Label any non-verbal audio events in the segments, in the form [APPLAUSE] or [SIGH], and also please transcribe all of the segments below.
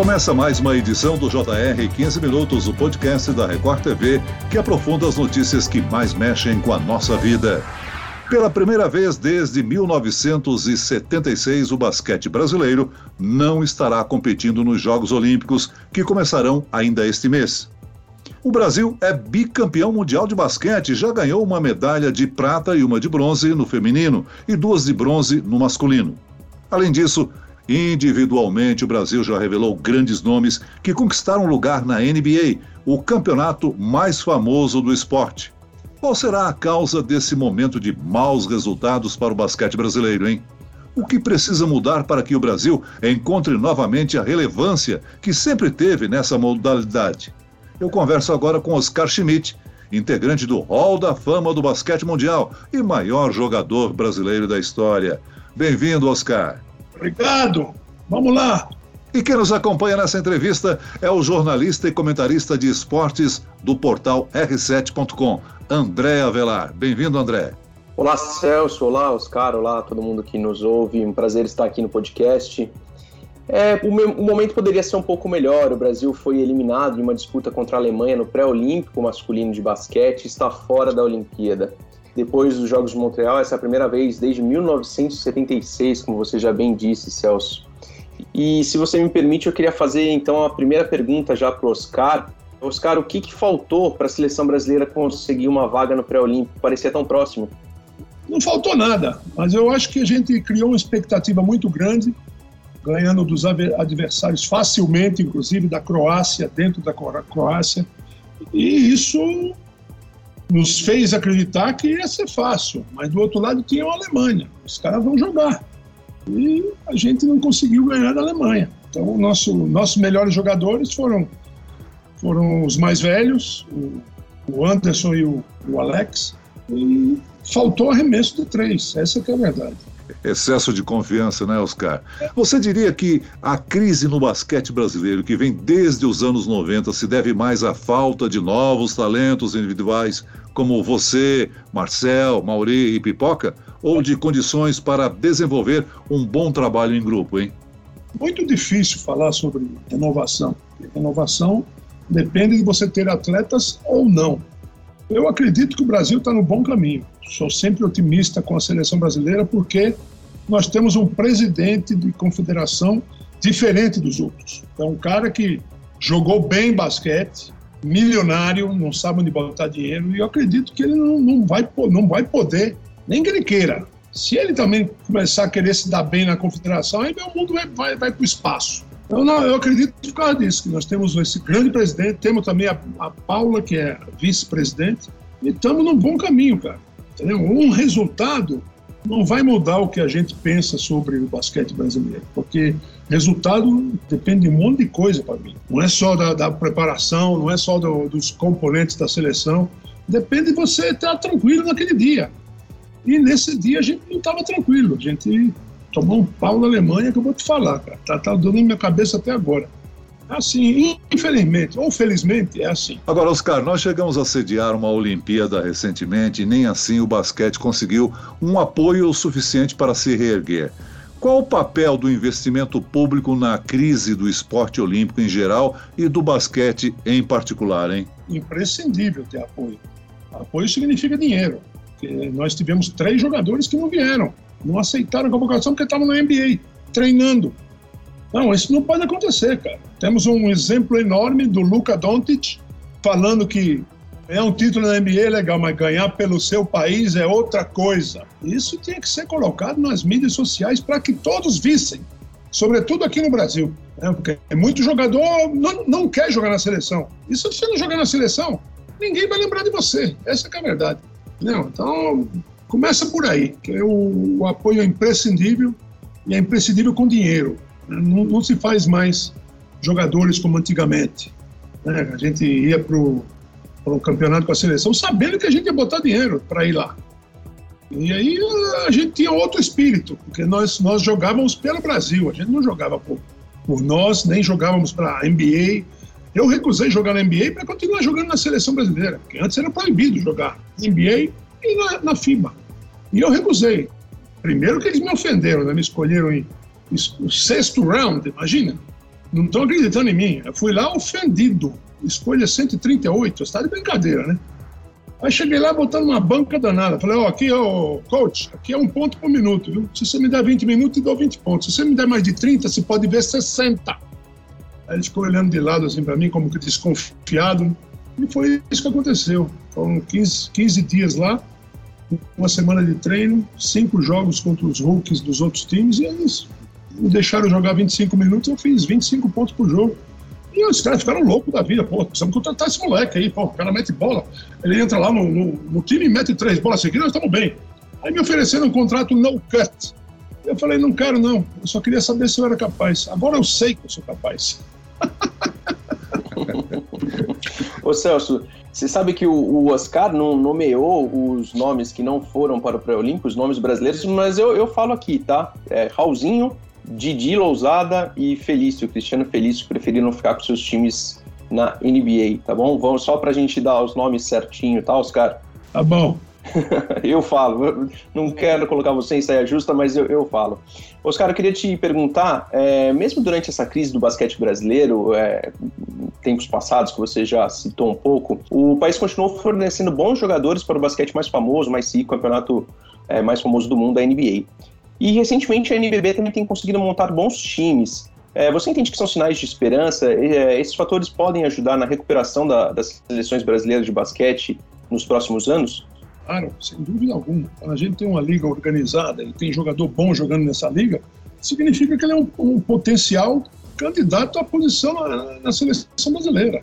Começa mais uma edição do JR 15 Minutos, o podcast da Record TV, que aprofunda as notícias que mais mexem com a nossa vida. Pela primeira vez desde 1976, o basquete brasileiro não estará competindo nos Jogos Olímpicos, que começarão ainda este mês. O Brasil é bicampeão mundial de basquete, já ganhou uma medalha de prata e uma de bronze no feminino e duas de bronze no masculino. Além disso, individualmente o Brasil já revelou grandes nomes que conquistaram lugar na NBA, o campeonato mais famoso do esporte. Qual será a causa desse momento de maus resultados para o basquete brasileiro, hein? O que precisa mudar para que o Brasil encontre novamente a relevância que sempre teve nessa modalidade? Eu converso agora com Oscar Schmidt, integrante do Hall da Fama do Basquete Mundial e maior jogador brasileiro da história. Bem-vindo, Oscar. Obrigado. Vamos lá. E quem nos acompanha nessa entrevista é o jornalista e comentarista de esportes do portal r7.com, André Avelar. Bem-vindo, André. Olá, Celso. Olá, Oscar. Olá, todo mundo que nos ouve. Um prazer estar aqui no podcast. É, o, o, momento poderia ser um pouco melhor. O Brasil foi eliminado em uma disputa contra a Alemanha no pré-olímpico masculino de basquete e está fora da Olimpíada. Depois dos Jogos de Montreal, essa é a primeira vez desde 1976, como você já bem disse, Celso. E se você me permite, eu queria fazer então a primeira pergunta já para o Oscar. Oscar, o que, que faltou para a seleção brasileira conseguir uma vaga no pré-olímpico? Parecia tão próximo. Não faltou nada, mas eu acho que a gente criou uma expectativa muito grande, ganhando dos adversários facilmente, inclusive da Croácia, dentro da Croácia. E isso nos fez acreditar que ia ser fácil, mas do outro lado tinha a Alemanha. Os caras vão jogar e a gente não conseguiu ganhar da Alemanha. Então, nosso, nossos melhores jogadores foram, foram os mais velhos, o, o Anderson e o, o Alex, e faltou arremesso de três, essa é a verdade. Excesso de confiança, né, Oscar? Você diria que a crise no basquete brasileiro, que vem desde os anos 90, se deve mais à falta de novos talentos individuais, como você, Marcel, Mauri e Pipoca, ou de condições para desenvolver um bom trabalho em grupo, hein? Muito difícil falar sobre renovação. Renovação depende de você ter atletas ou não. Eu acredito que o Brasil está no bom caminho. Sou sempre otimista com a seleção brasileira porque nós temos um presidente de confederação diferente dos outros. É um cara que jogou bem basquete, milionário, não sabe onde botar dinheiro, e eu acredito que ele não, não, vai, não vai poder nem que ele queira. Se ele também começar a querer se dar bem na confederação, aí meu mundo vai, vai, vai para o espaço. Eu, não, eu acredito por causa disso, que nós temos esse grande presidente, temos também a, a Paula, que é vice-presidente, e estamos num bom caminho, cara. Entendeu? Um resultado não vai mudar o que a gente pensa sobre o basquete brasileiro, porque resultado depende de um monte de coisa para mim. Não é só da, da preparação, não é só do, dos componentes da seleção, depende de você estar tranquilo naquele dia. E nesse dia a gente não estava tranquilo, a gente tomou um pau na Alemanha que eu vou te falar, cara. Tá, tá dando na minha cabeça até agora. Assim, infelizmente, ou felizmente, é assim. Agora, Oscar, nós chegamos a sediar uma Olimpíada recentemente e nem assim o basquete conseguiu um apoio suficiente para se reerguer. Qual o papel do investimento público na crise do esporte olímpico em geral e do basquete em particular, hein? Imprescindível ter apoio. Apoio significa dinheiro. Nós tivemos três jogadores que não vieram, não aceitaram a convocação porque estavam na NBA, treinando. Não, isso não pode acontecer, cara. Temos um exemplo enorme do Luca Doncic falando que é um título na NBA legal, mas ganhar pelo seu país é outra coisa. Isso tinha que ser colocado nas mídias sociais para que todos vissem, sobretudo aqui no Brasil. Né? Porque muito jogador não, não quer jogar na seleção. E se você não jogar na seleção, ninguém vai lembrar de você. Essa é a verdade. Não, então, começa por aí, que é o, o apoio é imprescindível e é imprescindível com dinheiro. Não, não se faz mais jogadores como antigamente. Né? A gente ia para o campeonato com a seleção sabendo que a gente ia botar dinheiro para ir lá. E aí a gente tinha outro espírito, porque nós, nós jogávamos pelo Brasil, a gente não jogava por, por nós, nem jogávamos para a NBA. Eu recusei jogar na NBA para continuar jogando na seleção brasileira, porque antes era proibido jogar NBA e na, na FIBA. E eu recusei. Primeiro que eles me ofenderam, né? me escolheram em, em, sexto round, imagina. Não estão acreditando em mim. Eu fui lá ofendido. Escolha 138, está de brincadeira, né? Aí cheguei lá botando uma banca danada. Falei, ó, oh, aqui, ó, oh, coach, aqui é um ponto por minuto, viu? Se você me der 20 minutos, eu dou 20 pontos. Se você me der mais de 30, você pode ver 60. Aí ele ficou olhando de lado assim para mim, como que desconfiado. E foi isso que aconteceu. Foram 15, 15 dias lá, uma semana de treino, cinco jogos contra os rookies dos outros times, e eles me deixaram jogar 25 minutos, eu fiz 25 pontos por jogo. E os caras ficaram loucos da vida, pô, precisamos contratar esse moleque aí, pô, o cara mete bola, ele entra lá no, no, no time e mete três bolas seguidas, nós estamos bem. Aí me ofereceram um contrato no cut. Eu falei, não quero não, eu só queria saber se eu era capaz. Agora eu sei que eu sou capaz. [LAUGHS] Ô Celso, você sabe que o, Oscar não nomeou os nomes que não foram para o pré-olímpico, os nomes brasileiros, mas eu, eu falo aqui, tá? É, Raulzinho, Didi Lousada e Felício, Cristiano Felício, preferiram ficar com seus times na NBA, tá bom? Vamos só para a gente dar os nomes certinho, tá, Oscar? Tá bom. [LAUGHS] eu falo, não quero colocar você em saia justa, mas eu, eu falo. Oscar, eu queria te perguntar, é, mesmo durante essa crise do basquete brasileiro, é, tempos passados, que você já citou um pouco, o país continuou fornecendo bons jogadores para o basquete mais famoso, mais rico, campeonato é, mais famoso do mundo, a NBA. E recentemente a NBB também tem conseguido montar bons times. É, você entende que são sinais de esperança? É, esses fatores podem ajudar na recuperação da, das seleções brasileiras de basquete nos próximos anos? Claro, sem dúvida alguma. Quando a gente tem uma liga organizada e tem jogador bom jogando nessa liga, significa que ele é um, um potencial candidato à posição na, na seleção brasileira.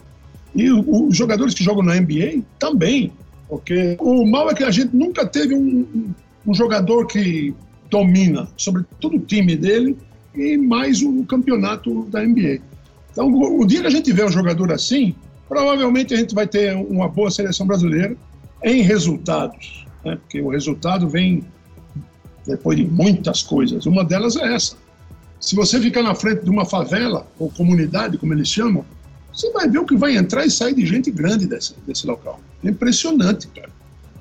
E os jogadores que jogam na NBA também, porque o mal é que a gente nunca teve um, um jogador que domina, sobretudo o time dele e mais o campeonato da NBA. Então, o dia que a gente vê um jogador assim, provavelmente a gente vai ter uma boa seleção brasileira em resultados, né? porque o resultado vem depois de muitas coisas. Uma delas é essa. Se você ficar na frente de uma favela, ou comunidade, como eles chamam, você vai ver o que vai entrar e sair de gente grande desse, desse local. É impressionante, cara.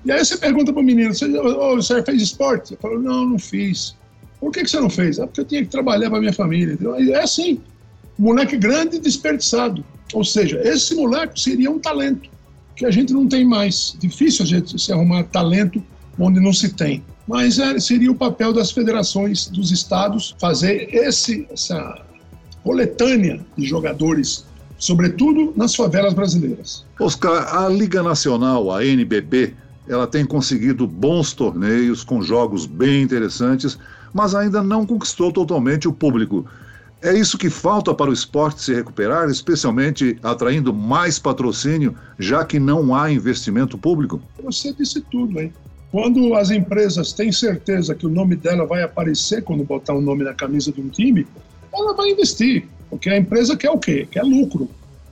E aí você pergunta para o menino, você, oh, você fez esporte? Eu falo, não, não fiz. Por que, que você não fez? Ah, porque eu tinha que trabalhar para minha família. É assim, moleque grande desperdiçado. Ou seja, esse moleque seria um talento que a gente não tem mais. Difícil a gente se arrumar talento onde não se tem. Mas é, seria o papel das federações dos estados fazer esse, essa coletânea de jogadores, sobretudo nas favelas brasileiras. Oscar, a Liga Nacional, a NBB, ela tem conseguido bons torneios com jogos bem interessantes, mas ainda não conquistou totalmente o público. É isso que falta para o esporte se recuperar, especialmente atraindo mais patrocínio, já que não há investimento público? Você disse tudo, hein? Quando as empresas têm certeza que o nome dela vai aparecer quando botar o um nome na camisa de um time, ela vai investir. Porque a empresa quer o quê? Quer lucro.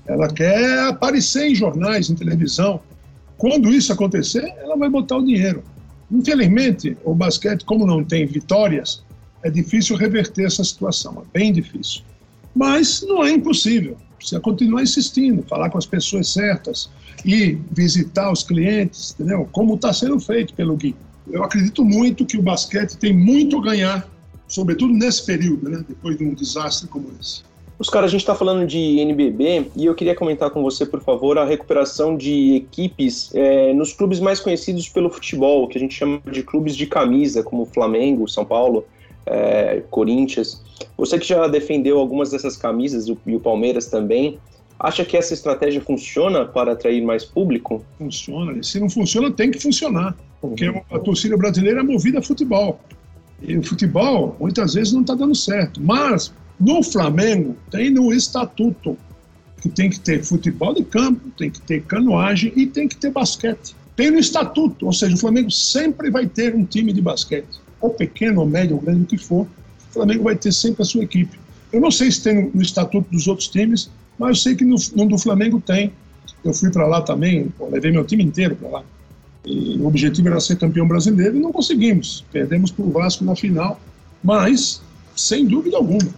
Ela quer aparecer em jornais, em televisão. Quando isso acontecer, ela vai botar o dinheiro. Infelizmente, o basquete, como não tem vitórias, é difícil reverter essa situação, é bem difícil. Mas não é impossível. Precisa continuar insistindo, falar com as pessoas certas e visitar os clientes, entendeu? Como está sendo feito pelo Gui. Eu acredito muito que o basquete tem muito a ganhar, sobretudo nesse período, né? depois de um desastre como esse. Os caras, a gente está falando de NBB e eu queria comentar com você, por favor, a recuperação de equipes é, nos clubes mais conhecidos pelo futebol, que a gente chama de clubes de camisa, como Flamengo, São Paulo é, Corinthians. Você que já defendeu algumas dessas camisas e o Palmeiras também, acha que essa estratégia funciona para atrair mais público? Funciona. Se não funciona, tem que funcionar. Porque uhum. a torcida brasileira é movida a futebol. E o futebol, muitas vezes, não está dando certo. Mas, no Flamengo, tem no estatuto que tem que ter futebol de campo, tem que ter canoagem e tem que ter basquete. Tem no estatuto, ou seja, o Flamengo sempre vai ter um time de basquete ou pequeno, ou médio, ou grande, o que for, o Flamengo vai ter sempre a sua equipe. Eu não sei se tem no estatuto dos outros times, mas eu sei que no, no do Flamengo tem. Eu fui para lá também, pô, levei meu time inteiro para lá. E o objetivo era ser campeão brasileiro e não conseguimos. Perdemos para o Vasco na final, mas, sem dúvida alguma,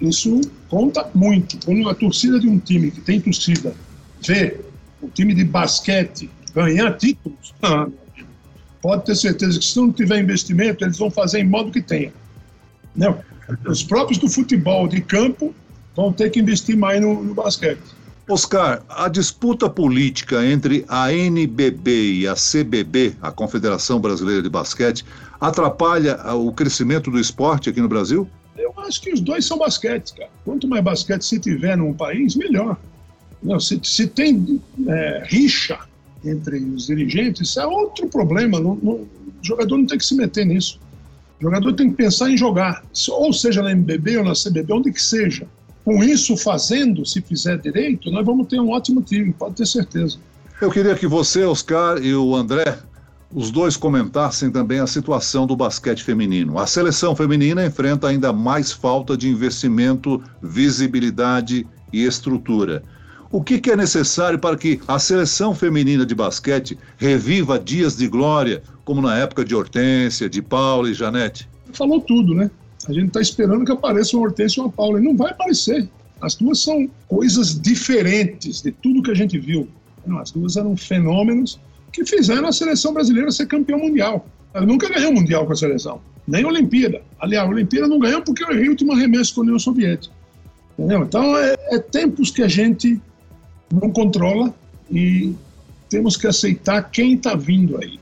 isso conta muito. Quando a torcida de um time que tem torcida vê o time de basquete ganhar títulos, ah, pode ter certeza que se não tiver investimento, eles vão fazer em modo que tenha. Não. Os próprios do futebol de campo vão ter que investir mais no, no basquete. Oscar, a disputa política entre a NBB e a CBB, a Confederação Brasileira de Basquete, atrapalha o crescimento do esporte aqui no Brasil? Eu acho que os dois são basquete, cara. Quanto mais basquete se tiver num país, melhor. Não, se, se tem é, rixa entre os dirigentes, isso é outro problema. Não, não, o jogador não tem que se meter nisso. O jogador tem que pensar em jogar, ou seja na MBB ou na CBB, onde que seja. Com isso fazendo, se fizer direito, nós vamos ter um ótimo time, pode ter certeza. Eu queria que você, Oscar, e o André, os dois comentassem também a situação do basquete feminino. A seleção feminina enfrenta ainda mais falta de investimento, visibilidade e estrutura. O que, que, é necessário para que a seleção feminina de basquete reviva dias de glória, como na época de Hortência, de Paula e Janete? Falou tudo, né? A gente está esperando que apareça uma Hortência e uma Paula. E não vai aparecer. As duas são coisas diferentes de tudo que a gente viu. As duas eram fenômenos que fizeram a seleção brasileira ser campeão mundial. Ela nunca ganhou mundial com a seleção, nem a Olimpíada. Aliás, a Olimpíada não ganhou porque o Rio tinha uma remessa com a União Soviética. Entendeu? Então, é, é tempos que a gente não controla e temos que aceitar quem está vindo aí.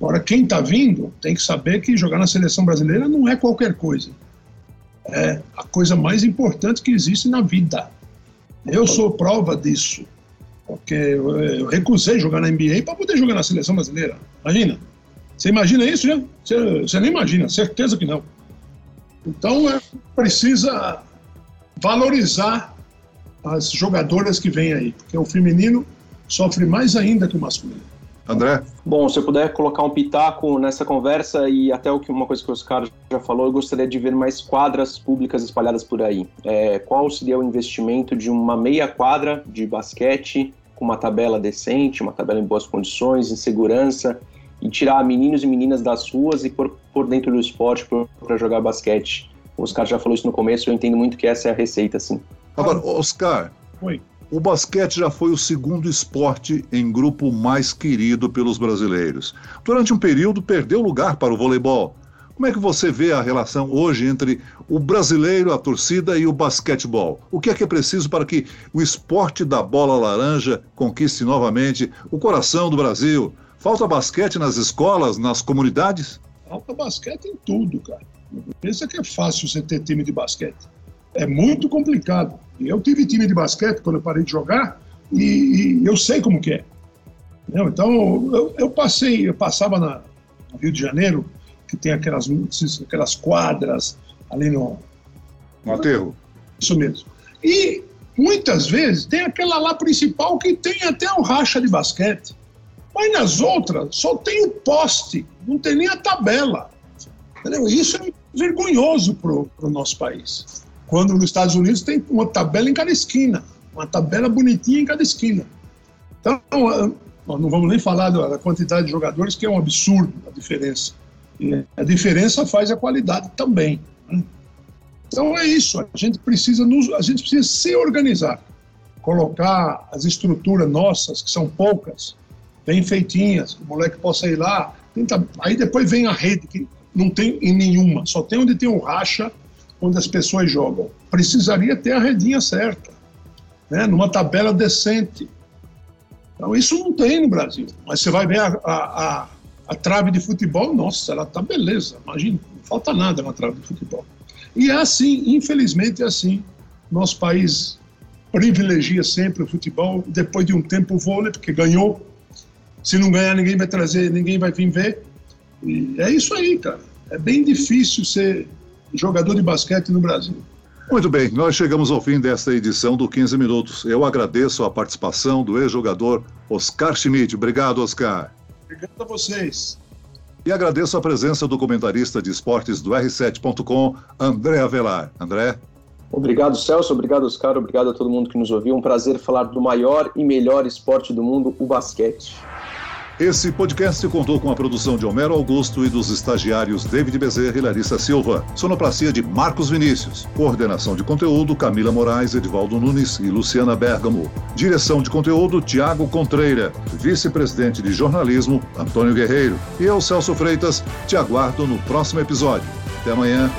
Agora, quem está vindo tem que saber que jogar na seleção brasileira não é qualquer coisa. É a coisa mais importante que existe na vida. Eu sou prova disso. Porque eu, recusei jogar na NBA para poder jogar na seleção brasileira. Imagina. Você imagina isso, né? Você, você nem imagina, certeza que não. Então, é, precisa valorizar as jogadoras que vêm aí, porque o feminino sofre mais ainda que o masculino. André? Bom, se eu puder colocar um pitaco nessa conversa e até o que uma coisa que o Oscar já falou, eu gostaria de ver mais quadras públicas espalhadas por aí. É, qual seria o investimento de uma meia quadra de basquete com uma tabela decente, uma tabela em boas condições, em segurança, e tirar meninos e meninas das ruas e pôr, por dentro do esporte para jogar basquete? O Oscar já falou isso no começo, eu entendo muito que essa é a receita, assim. Agora, Oscar, Oi. O basquete já foi o segundo esporte em grupo mais querido pelos brasileiros. Durante um período perdeu lugar para o voleibol. Como é que você vê a relação hoje entre o brasileiro, a torcida e o basquetebol? O que é que é preciso para que o esporte da bola laranja conquiste novamente o coração do Brasil? Falta basquete nas escolas, nas comunidades? Falta basquete em tudo, cara. Pensa que é fácil você ter time de basquete é muito complicado. Eu tive time de basquete quando eu parei de jogar e, e eu sei como que é. Entendeu? Então, eu, eu, passei, eu passava na, no Rio de Janeiro, que tem aquelas, aquelas quadras ali no... No aterro. Isso mesmo. E muitas vezes tem aquela lá principal que tem até o racha de basquete. Mas nas outras só tem o poste, não tem nem a tabela. Entendeu? Isso é vergonhoso para o nosso país. Quando nos Estados Unidos tem uma tabela em cada esquina, uma tabela bonitinha em cada esquina. Então, ah, não vamos nem falar da quantidade de jogadores, que é um absurdo a diferença. E a diferença faz a qualidade também. Né? Então é isso, a gente precisa nos, a gente precisa se organizar, colocar as estruturas nossas, que são poucas, bem feitinhas, o moleque possa ir lá, tenta, aí depois vem a rede, que não tem em nenhuma, só tem onde tem o racha onde as pessoas jogam. Precisaria ter a redinha certa, né, numa tabela decente. Então, isso não tem no Brasil. Mas você vai ver a, a, a, a trave de futebol, nossa, ela tá beleza. Imagina, não falta nada na trave de futebol. E é assim, infelizmente é assim. Nosso país privilegia sempre o futebol, depois de um tempo o vôlei, porque ganhou. Se não ganhar, ninguém vai trazer, ninguém vai vir ver. E é isso aí, cara. É bem difícil ser jogador de basquete no Brasil. Muito bem, nós chegamos ao fim desta edição do 15 Minutos. Eu agradeço a participação do ex-jogador Oscar Schmidt. Obrigado, Oscar. Obrigado a vocês. E agradeço a presença do comentarista de esportes do R7.com, André Avelar. André? Obrigado, Celso. Obrigado, Oscar. Obrigado a todo mundo que nos ouviu. Um prazer falar do maior e melhor esporte do mundo, o basquete. Esse podcast contou com a produção de Homero Augusto e dos estagiários David Bezerra e Larissa Silva. Sonoplastia de Marcos Vinícius. Coordenação de conteúdo Camila Moraes, Edvaldo Nunes e Luciana Bergamo. Direção de conteúdo Tiago Contreira. Vice-presidente de jornalismo Antônio Guerreiro. E eu, Celso Freitas, te aguardo no próximo episódio. Até amanhã.